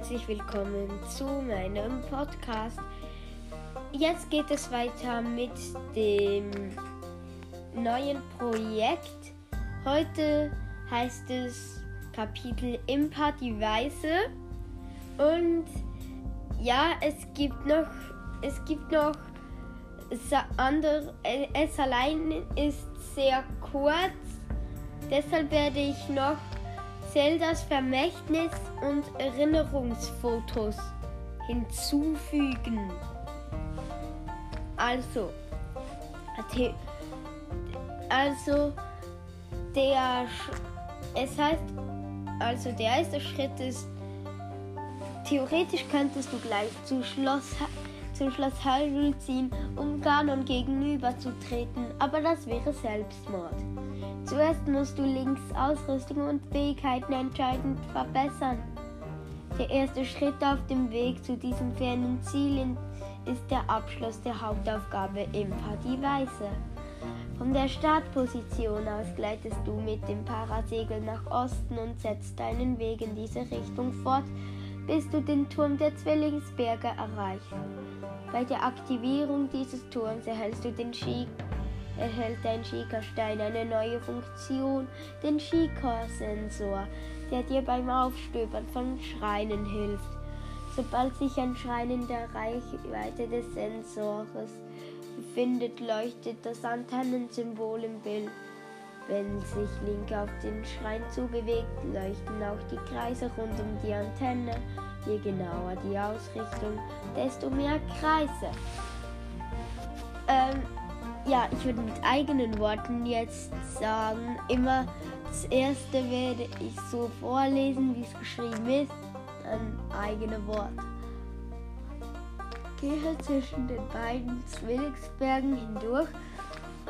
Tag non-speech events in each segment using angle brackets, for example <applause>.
herzlich willkommen zu meinem Podcast. Jetzt geht es weiter mit dem neuen Projekt. Heute heißt es Kapitel Impa die Weiße. Und ja, es gibt noch, es gibt noch andere, es allein ist sehr kurz. Deshalb werde ich noch Zeldas Vermächtnis und Erinnerungsfotos hinzufügen. Also, also der, es heißt, also der erste Schritt ist, theoretisch könntest du gleich zu Schloss, zum Schloss Hyrule ziehen, um Ganon gegenüberzutreten, aber das wäre Selbstmord. Zuerst musst du Links Ausrüstung und Fähigkeiten entscheidend verbessern. Der erste Schritt auf dem Weg zu diesem fernen Ziel ist der Abschluss der Hauptaufgabe im Partie Weiße. Von der Startposition aus gleitest du mit dem Parasegel nach Osten und setzt deinen Weg in diese Richtung fort, bis du den Turm der Zwillingsberge erreichst. Bei der Aktivierung dieses Turms erhältst du den Ski erhält dein Schika-Stein eine neue Funktion, den Schika-Sensor, der dir beim Aufstöbern von Schreinen hilft. Sobald sich ein Schrein in der Reichweite des Sensors befindet, leuchtet das Antennensymbol im Bild. Wenn sich Link auf den Schrein zubewegt, leuchten auch die Kreise rund um die Antenne. Je genauer die Ausrichtung, desto mehr Kreise. Ähm, ja, ich würde mit eigenen Worten jetzt sagen, immer das erste werde ich so vorlesen, wie es geschrieben ist, dann eigene Worte. Gehe zwischen den beiden Zwillingsbergen hindurch,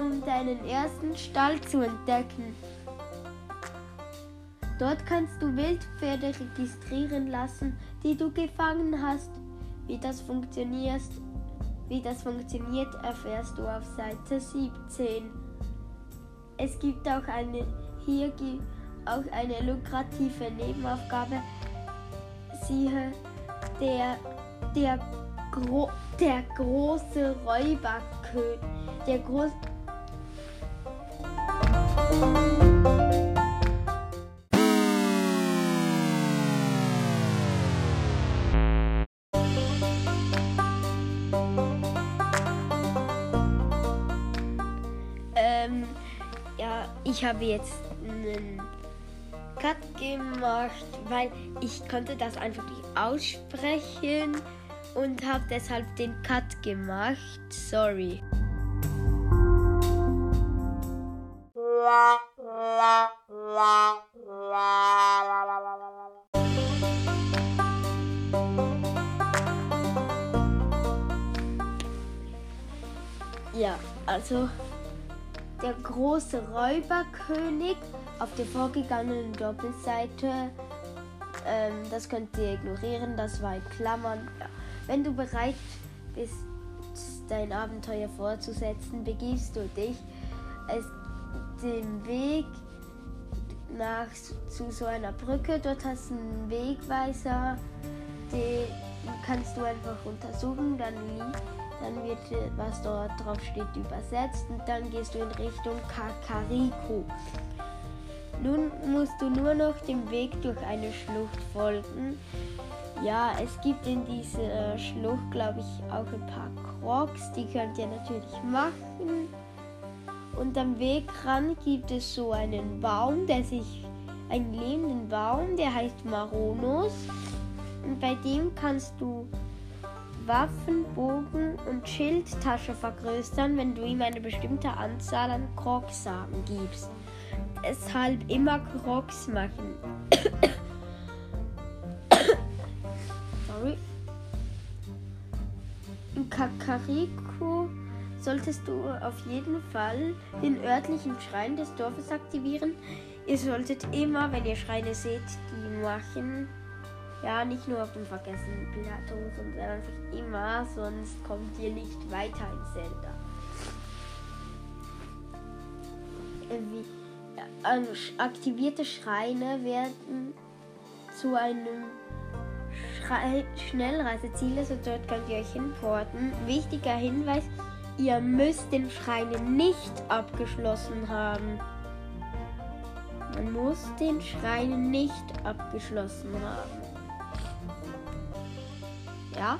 um deinen ersten Stall zu entdecken. Dort kannst du Wildpferde registrieren lassen, die du gefangen hast. Wie das funktioniert, wie das funktioniert, erfährst du auf Seite 17. Es gibt auch eine, hier gibt auch eine lukrative Nebenaufgabe. Siehe, der, der, Gro der große Räuberkönig, der große ich habe jetzt einen Cut gemacht, weil ich konnte das einfach nicht aussprechen und habe deshalb den Cut gemacht. Sorry. Ja, also der große Räuberkönig auf der vorgegangenen Doppelseite. Ähm, das könnt ihr ignorieren, das war in Klammern. Ja. Wenn du bereit bist, dein Abenteuer fortzusetzen, begibst du dich als den Weg nach zu so einer Brücke. Dort hast du einen Wegweiser, den kannst du einfach untersuchen, dann dann wird, was dort drauf steht, übersetzt und dann gehst du in Richtung Kakariko. Nun musst du nur noch dem Weg durch eine Schlucht folgen. Ja, es gibt in dieser Schlucht, glaube ich, auch ein paar Crocs, die könnt ihr natürlich machen. Und am Wegrand gibt es so einen Baum, der sich, einen lebenden Baum, der heißt Maronus. Und bei dem kannst du Waffen, Bogen und Schildtasche vergrößern, wenn du ihm eine bestimmte Anzahl an Krogsamen gibst. Deshalb immer Krogs machen. <coughs> Sorry. In Kakariko solltest du auf jeden Fall den örtlichen Schrein des Dorfes aktivieren. Ihr solltet immer, wenn ihr Schreine seht, die machen ja, nicht nur auf dem vergessenen Plateau, sondern einfach immer, sonst kommt ihr nicht weiter in Zelda. Wie, aktivierte Schreine werden zu einem drei Schnellreiseziele, so dort könnt ihr euch hinporten. Wichtiger Hinweis, ihr müsst den Schrein nicht abgeschlossen haben. Man muss den Schrein nicht abgeschlossen haben. Ja.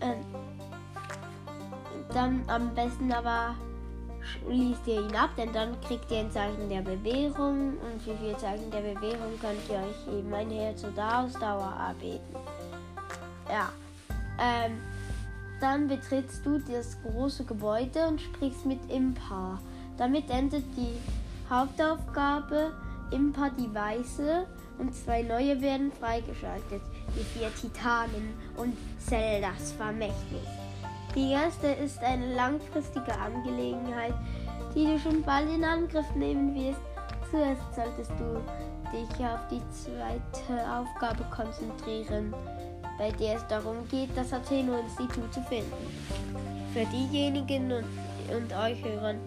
Ähm, dann am besten aber schließt ihr ihn ab, denn dann kriegt ihr ein Zeichen der Bewährung und für vier Zeichen der Bewährung könnt ihr euch eben ein Herz oder Ausdauer erbeten. Ja. Ähm, dann betrittst du das große Gebäude und sprichst mit Impa. Damit endet die Hauptaufgabe Impa die Weiße und zwei neue werden freigeschaltet. Die vier Titanen und Zeldas Vermächtnis. Die erste ist eine langfristige Angelegenheit, die du schon bald in Angriff nehmen wirst. Zuerst solltest du dich auf die zweite Aufgabe konzentrieren, bei der es darum geht, das Atheno-Institut zu finden. Für diejenigen und, und euch Hörern,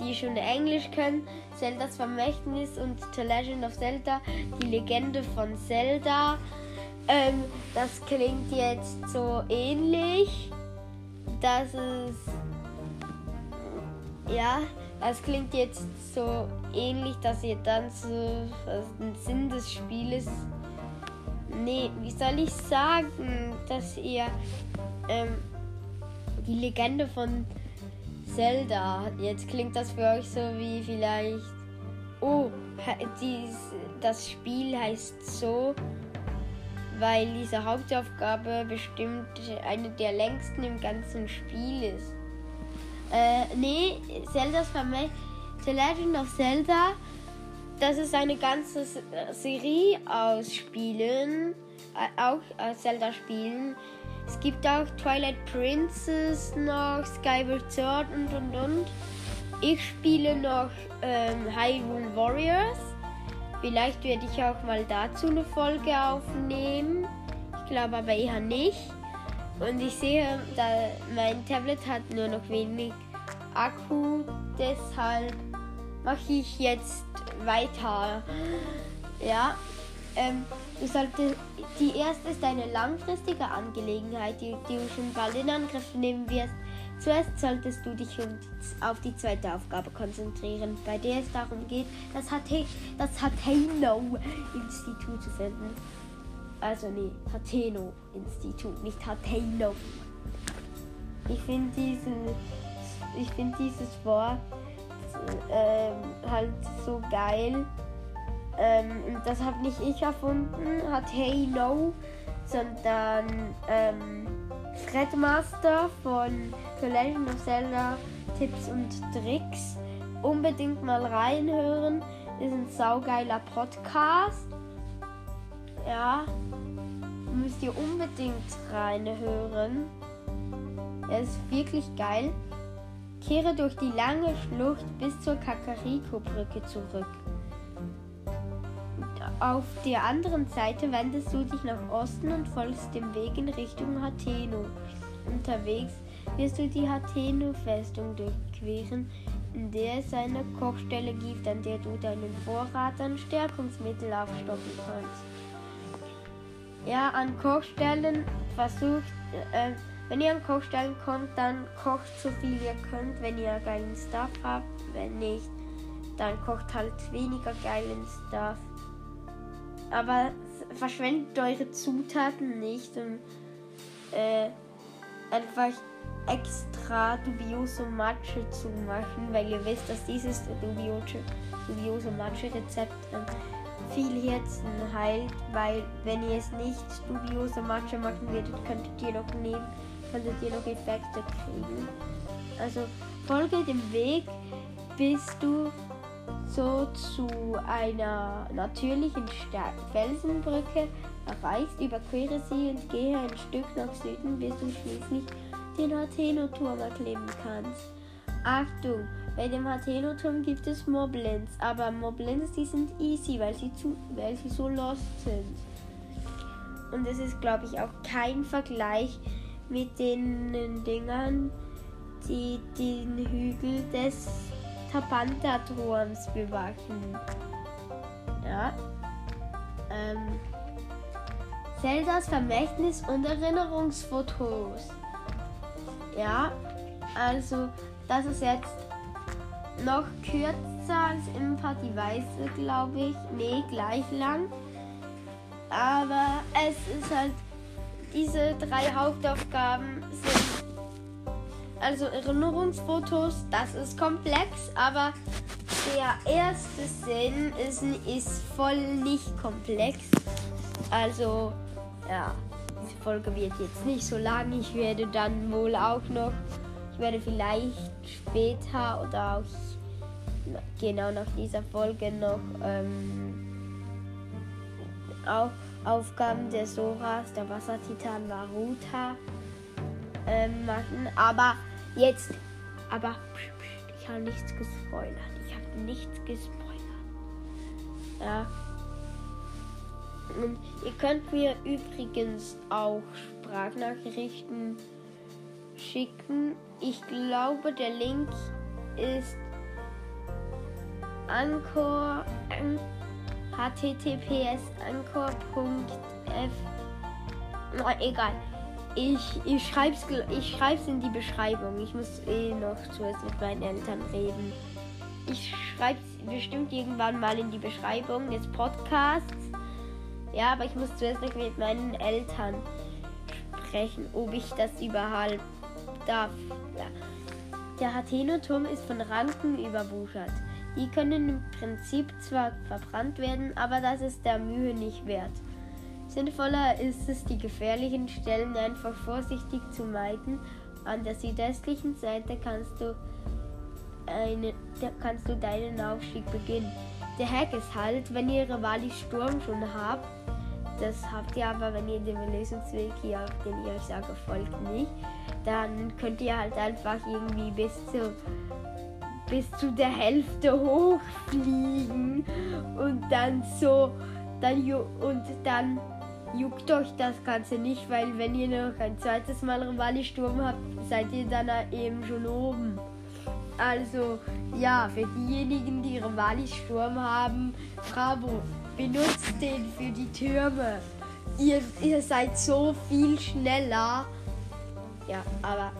die schon Englisch können, Zeldas Vermächtnis und The Legend of Zelda, die Legende von Zelda. Ähm, das klingt jetzt so ähnlich das ist. Ja, das klingt jetzt so ähnlich, dass ihr dann so den Sinn des Spieles. Nee, wie soll ich sagen, dass ihr ähm, die Legende von Zelda. Jetzt klingt das für euch so wie vielleicht. Oh, dies, das Spiel heißt so weil diese Hauptaufgabe bestimmt eine der längsten im ganzen Spiel ist. Äh, nee, Zelda's Verme The Legend of Zelda, das ist eine ganze Serie aus Spielen, äh, auch aus Zelda-Spielen. Es gibt auch Twilight Princess noch, Skyward Sword und und und. Ich spiele noch ähm, Hyrule Warriors. Vielleicht werde ich auch mal dazu eine Folge aufnehmen. Ich glaube aber eher nicht. Und ich sehe, mein Tablet hat nur noch wenig Akku. Deshalb mache ich jetzt weiter. Ja. Ähm, du solltest, die erste ist eine langfristige Angelegenheit, die, die du schon bald in Angriff nehmen wirst. Zuerst solltest du dich auf die zweite Aufgabe konzentrieren, bei der es darum geht, das, Hate das Hateno-Institut zu finden. Also nee, Hateno-Institut, nicht Hateno. Ich finde diese, ich finde dieses Wort ähm, halt so geil. Ähm, und das habe nicht ich erfunden, Hateno, sondern ähm, Threadmaster von The Legend of Zelda Tipps und Tricks. Unbedingt mal reinhören. Ist ein saugeiler Podcast. Ja, müsst ihr unbedingt reinhören. Er ist wirklich geil. Kehre durch die lange Schlucht bis zur Kakariko-Brücke zurück. Auf der anderen Seite wendest du dich nach Osten und folgst dem Weg in Richtung Hateno. Unterwegs wirst du die Hateno-Festung durchqueren, in der es eine Kochstelle gibt, an der du deinen Vorrat an Stärkungsmittel aufstocken kannst. Ja, an Kochstellen versucht, äh, wenn ihr an Kochstellen kommt, dann kocht so viel ihr könnt, wenn ihr geilen Stuff habt. Wenn nicht, dann kocht halt weniger geilen Stuff. Aber verschwendet eure Zutaten nicht und äh, einfach extra dubiose Matsche zu machen, weil ihr wisst, dass dieses dubiose, dubiose Matsche-Rezept viel Herzen heilt, weil wenn ihr es nicht dubiose Matsche machen würdet, könntet ihr noch nehmen, könntet ihr noch Effekte kriegen. Also folge dem Weg, bis du so zu einer natürlichen Felsenbrücke erreichst, überquere sie und gehe ein Stück nach Süden, bis du schließlich den Hateno-Turm erklimmen kannst. Achtung, bei dem Hateno-Turm gibt es Moblins, aber Moblins, die sind easy, weil sie, zu, weil sie so lost sind. Und es ist, glaube ich, auch kein Vergleich mit den Dingern, die den Hügel des Tapanta-Turms bewachen. Ja. Ähm, Zeldas Vermächtnis und Erinnerungsfotos. Ja, also das ist jetzt noch kürzer als im Party Weiße, glaube ich. Nee, gleich lang. Aber es ist halt, diese drei Hauptaufgaben sind also Erinnerungsfotos, das ist komplex, aber der erste Sinn ist, ist voll nicht komplex. Also, ja, diese Folge wird jetzt nicht so lang. Ich werde dann wohl auch noch, ich werde vielleicht später oder auch genau nach dieser Folge noch ähm, auch Aufgaben der Soras, der Wassertitan Maruta ähm, machen. Aber jetzt, aber ich habe nichts gespoilert. Ich habe nichts gespoilert. Ja. Und ihr könnt mir übrigens auch Sprachnachrichten schicken. Ich glaube, der Link ist Anchor, https anchor.f. Na, egal. Ich, ich schreibe es ich schreib's in die Beschreibung. Ich muss eh noch zuerst mit meinen Eltern reden. Ich schreibe es bestimmt irgendwann mal in die Beschreibung des Podcasts. Ja, aber ich muss zuerst noch mit meinen Eltern sprechen, ob ich das überhaupt darf. Ja. Der Hatheno-Turm ist von Ranken überwuchert. Die können im Prinzip zwar verbrannt werden, aber das ist der Mühe nicht wert. Sinnvoller ist es, die gefährlichen Stellen einfach vorsichtig zu meiden. An der südöstlichen Seite kannst du, eine, kannst du deinen Aufstieg beginnen. Der Hack ist halt, wenn ihr Rivali Sturm schon habt, das habt ihr aber, wenn ihr dem Lösungsweg hier, den ich euch sage, folgt nicht, dann könnt ihr halt einfach irgendwie bis zu bis zu der Hälfte hochfliegen und dann so dann und dann juckt euch das Ganze nicht, weil wenn ihr noch ein zweites Mal Rivali-Sturm habt, seid ihr dann eben schon oben. Also ja, für diejenigen, die Rivali-Sturm haben, bravo, benutzt den für die Türme. Ihr, ihr seid so viel schneller. Ja, aber...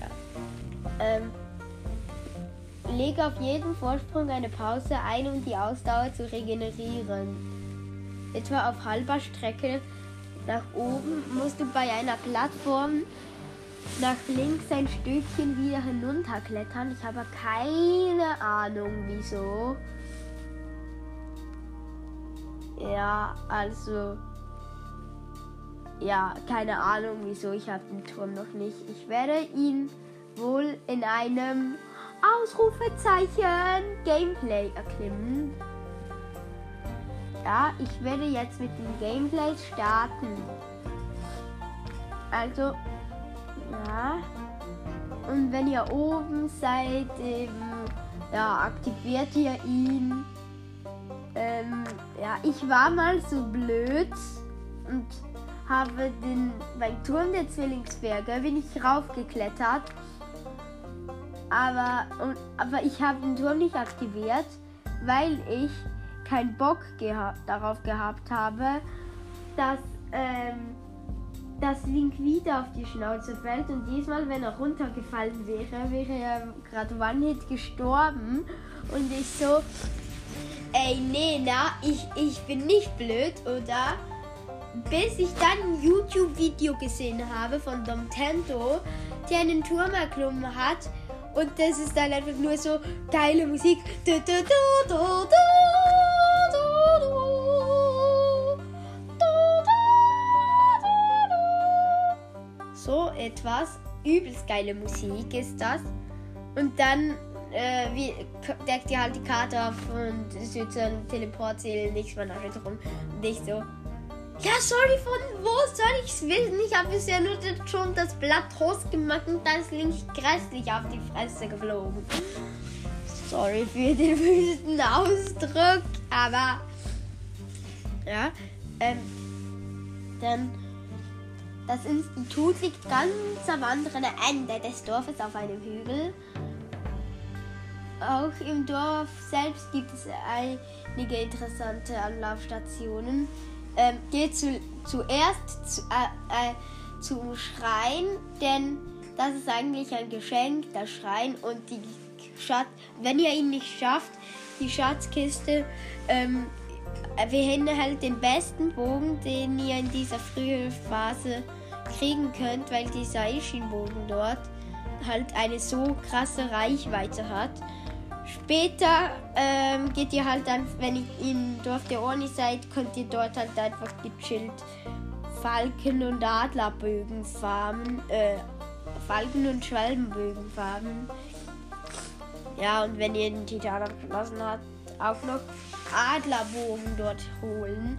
Ja. Ähm, lege auf jeden Vorsprung eine Pause ein, um die Ausdauer zu regenerieren etwa auf halber Strecke nach oben, musst du bei einer Plattform nach links ein Stückchen wieder hinunterklettern. Ich habe keine Ahnung wieso. Ja, also. Ja, keine Ahnung wieso. Ich habe den Turm noch nicht. Ich werde ihn wohl in einem Ausrufezeichen Gameplay erklimmen. Ja, ich werde jetzt mit dem Gameplay starten. Also, ja. Und wenn ihr oben seid, eben, ja, aktiviert ihr ihn. Ähm, ja, ich war mal so blöd und habe den, beim Turm der Zwillingsberge bin ich raufgeklettert. Aber, und, aber ich habe den Turm nicht aktiviert, weil ich keinen Bock geha darauf gehabt habe, dass, ähm, dass Link wieder auf die Schnauze fällt und diesmal, wenn er runtergefallen wäre, wäre er gerade One-Hit gestorben und ich so, ey, nee, na, ich, ich bin nicht blöd, oder? Bis ich dann ein YouTube-Video gesehen habe von Dom Tento, der einen Turm erklommen hat und das ist dann einfach nur so geile Musik. Du, du, du, so etwas. Übelst geile Musik ist das. Und dann äh, wie, deckt ihr halt die Karte auf und es wird so ein Teleportziel, nichts mehr nachher drum. Und ich so. Ja, sorry, von wo soll ich es wissen? Ich habe bisher nur schon das Blatt gemacht und da ist links grässlich auf die Fresse geflogen. Sorry für den wüsten Ausdruck, aber ja, ähm, dann das Institut liegt ganz am anderen Ende des Dorfes auf einem Hügel. Auch im Dorf selbst gibt es einige interessante Anlaufstationen. Ähm, geh zu, zuerst zu, äh, äh, zum Schrein, denn das ist eigentlich ein Geschenk, der Schrein und die Schatz. Wenn ihr ihn nicht schafft, die Schatzkiste ähm, beinhaltet den besten Bogen, den ihr in dieser frühen Phase kriegen könnt, weil dieser Ishin-Bogen dort halt eine so krasse Reichweite hat. Später ähm, geht ihr halt dann, wenn ihr im Dorf der Orni seid, könnt ihr dort halt einfach gechillt Falken- und Adlerbögen farmen, äh, Falken- und Schwalbenbögen farmen. Ja, und wenn ihr den Titan abgeschlossen habt, auch noch Adlerbogen dort holen.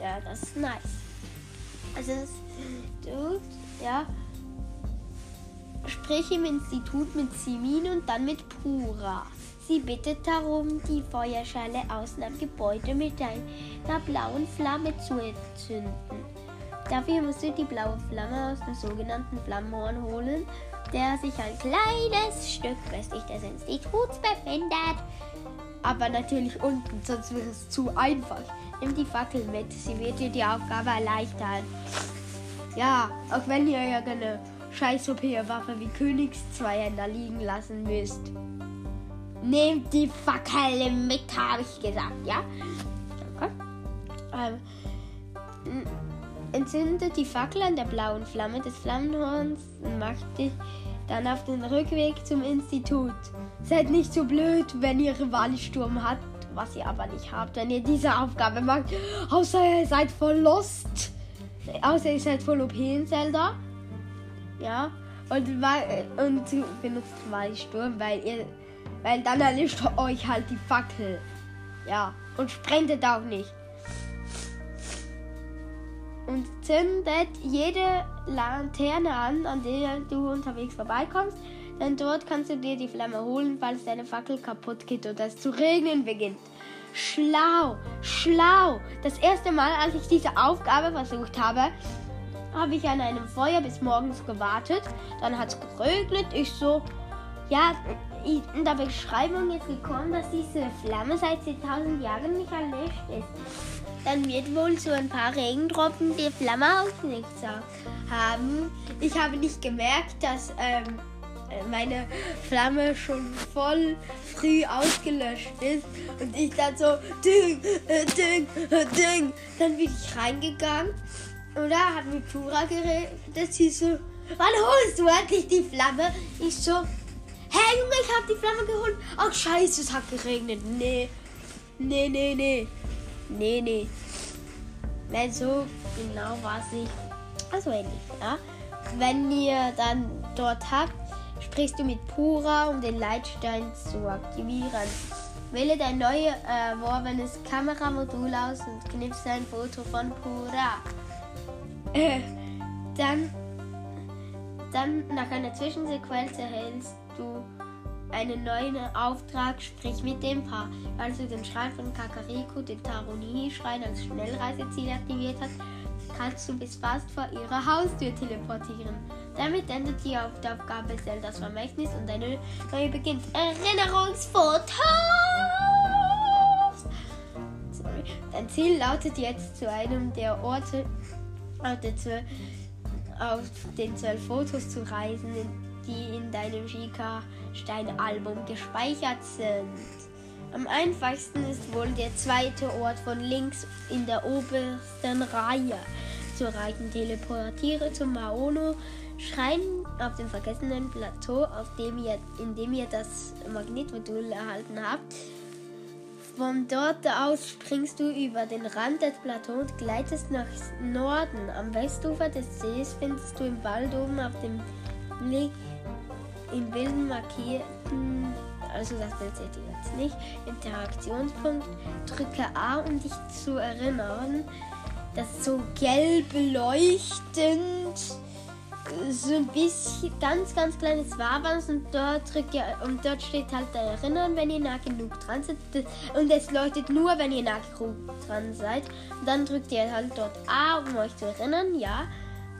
Ja, das ist nice. Also, das, du, ja, sprich im Institut mit Simin und dann mit Pura. Sie bittet darum, die Feuerschale außen am Gebäude mit einer blauen Flamme zu entzünden. Dafür musst du die blaue Flamme aus dem sogenannten Flammenhorn holen, der sich ein kleines Stück westlich des Instituts befindet. Aber natürlich unten, sonst wird es zu einfach. Nimm die Fackel mit, sie wird dir die Aufgabe erleichtern. Ja, auch wenn ihr ja eine scheiß OP-Waffe wie Königszweihänder liegen lassen müsst. Nehmt die Fackel mit, habe ich gesagt, ja? Okay. Ähm, entzündet die Fackel an der blauen Flamme des Flammenhorns und macht dich dann auf den Rückweg zum Institut. Seid nicht so blöd, wenn ihr Rivalisturm habt, was ihr aber nicht habt, wenn ihr diese Aufgabe macht. Außer ihr seid voll Lost. Außer ihr seid voll OP in Zelda. Ja. Und, und benutzt Rivalisturm, weil ihr. Weil dann erlischt euch halt die Fackel. Ja. Und sprendet auch nicht und zündet jede Laterne an, an der du unterwegs vorbeikommst. Denn dort kannst du dir die Flamme holen, falls deine Fackel kaputt geht oder es zu regnen beginnt. Schlau, schlau. Das erste Mal, als ich diese Aufgabe versucht habe, habe ich an einem Feuer bis morgens gewartet. Dann hat es geregnet. Ich so, ja, in der Beschreibung ist gekommen, dass diese Flamme seit 10.000 Jahren nicht erlischt ist dann wird wohl so ein paar Regentropfen die Flamme ausgelegt haben. Ich habe nicht gemerkt, dass ähm, meine Flamme schon voll früh ausgelöscht ist und ich dann so ding, äh, ding, äh, ding. Dann bin ich reingegangen und da hat mit Pura geredet. Sie so, wann holst du endlich die Flamme? Ich so, hey Junge, ich habe die Flamme geholt. Ach scheiße, es hat geregnet. Nee, nee, nee, nee. Nee, nee. Weil so genau war es nicht. Also ähnlich, ja. Wenn ihr dann dort habt, sprichst du mit Pura, um den Leitstein zu aktivieren. Wähle dein neu erworbenes Kameramodul aus und knipse ein Foto von Pura. Äh, dann, dann nach einer Zwischensequenz erhältst du einen neuen Auftrag, sprich mit dem Paar. Als du den Schrein von Kakariko, den Taroni-Schrein als Schnellreiseziel aktiviert hast, kannst du bis fast vor ihrer Haustür teleportieren. Damit endet die Aufgabe Zeldas Vermächtnis und eine neue beginnt. Erinnerungsfotos! Sorry. Dein Ziel lautet jetzt zu einem der Orte auf den zwölf Fotos zu reisen, die in deinem Schika-Stein-Album gespeichert sind. Am einfachsten ist wohl der zweite Ort von links in der obersten Reihe zu erreichen. Teleportiere zum Maono Schrein auf dem vergessenen Plateau, auf dem ihr, in dem ihr das Magnetmodul erhalten habt. Von dort aus springst du über den Rand des Plateaus und gleitest nach Norden. Am Westufer des Sees findest du im Wald oben auf dem Blick im wilden markierten, also das seht ihr jetzt nicht, Interaktionspunkt, drücke A, um dich zu erinnern. Das ist so gelb leuchtend, so ein bisschen ganz, ganz kleines Wabern und dort drückt ihr, und dort steht halt Erinnern, wenn ihr nah genug dran seid. Und es leuchtet nur, wenn ihr nah genug dran seid. Und dann drückt ihr halt dort A, um euch zu erinnern, ja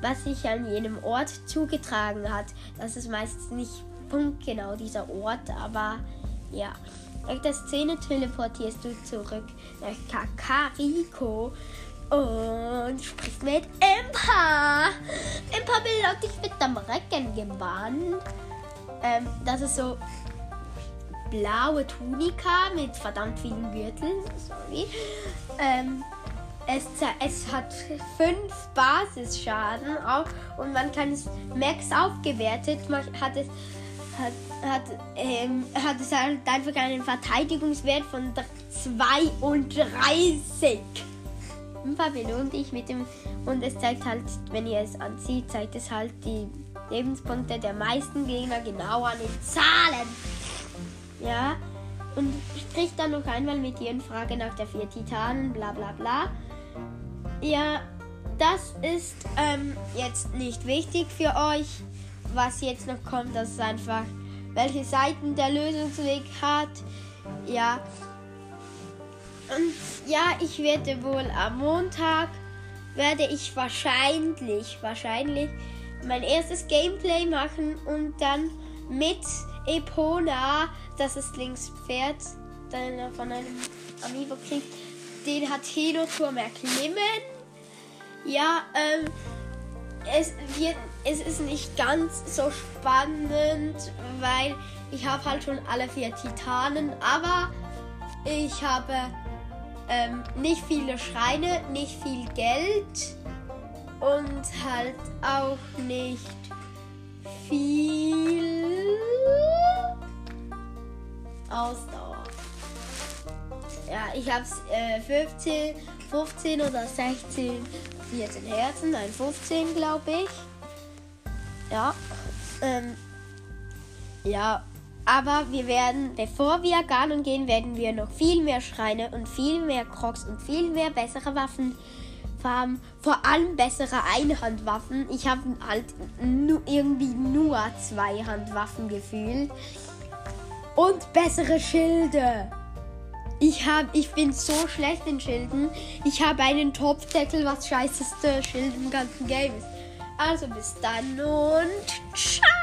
was sich an jenem Ort zugetragen hat. Das ist meistens nicht punktgenau dieser Ort, aber ja. Nach der Szene teleportierst du zurück nach Kakariko und spricht mit Impa. Impa will dich mit dem Reckengewand. Ähm, das ist so blaue Tunika mit verdammt vielen Gürteln. Sorry. Ähm, es, es, hat fünf Basisschaden auch und man kann es max aufgewertet. Man hat es hat, hat, ähm, hat es halt einfach einen Verteidigungswert von 32. belohnt ich mit dem und es zeigt halt, wenn ihr es anzieht, zeigt es halt die Lebenspunkte der meisten Gegner genau an den Zahlen. Ja, und spricht dann noch einmal mit ihren Frage nach der vier Titanen, bla bla bla. Ja, das ist ähm, jetzt nicht wichtig für euch. Was jetzt noch kommt, das ist einfach, welche Seiten der Lösungsweg hat. Ja. Und ja, ich werde wohl am Montag, werde ich wahrscheinlich, wahrscheinlich mein erstes Gameplay machen und dann mit Epona, das ist links Pferd, dann von einem Amiibo kriegt, den hat Henoturm erklimmen. Ja, ähm, es wird, es ist nicht ganz so spannend, weil ich habe halt schon alle vier Titanen, aber ich habe ähm, nicht viele Schreine, nicht viel Geld und halt auch nicht viel Ausdauer. Ja, ich habe äh, 15, 15 oder 16 14 Herzen, nein 15 glaube ich. Ja. Ähm, ja, aber wir werden, bevor wir Ganon gehen, werden wir noch viel mehr Schreine und viel mehr Crocs und viel mehr bessere Waffen haben. Vor allem bessere Einhandwaffen. Ich habe halt nu irgendwie nur zwei Handwaffen gefühlt. Und bessere Schilde. Ich, hab, ich bin so schlecht in Schilden. Ich habe einen Topfdeckel, was scheißeste Schild im ganzen Game ist. Also bis dann und ciao.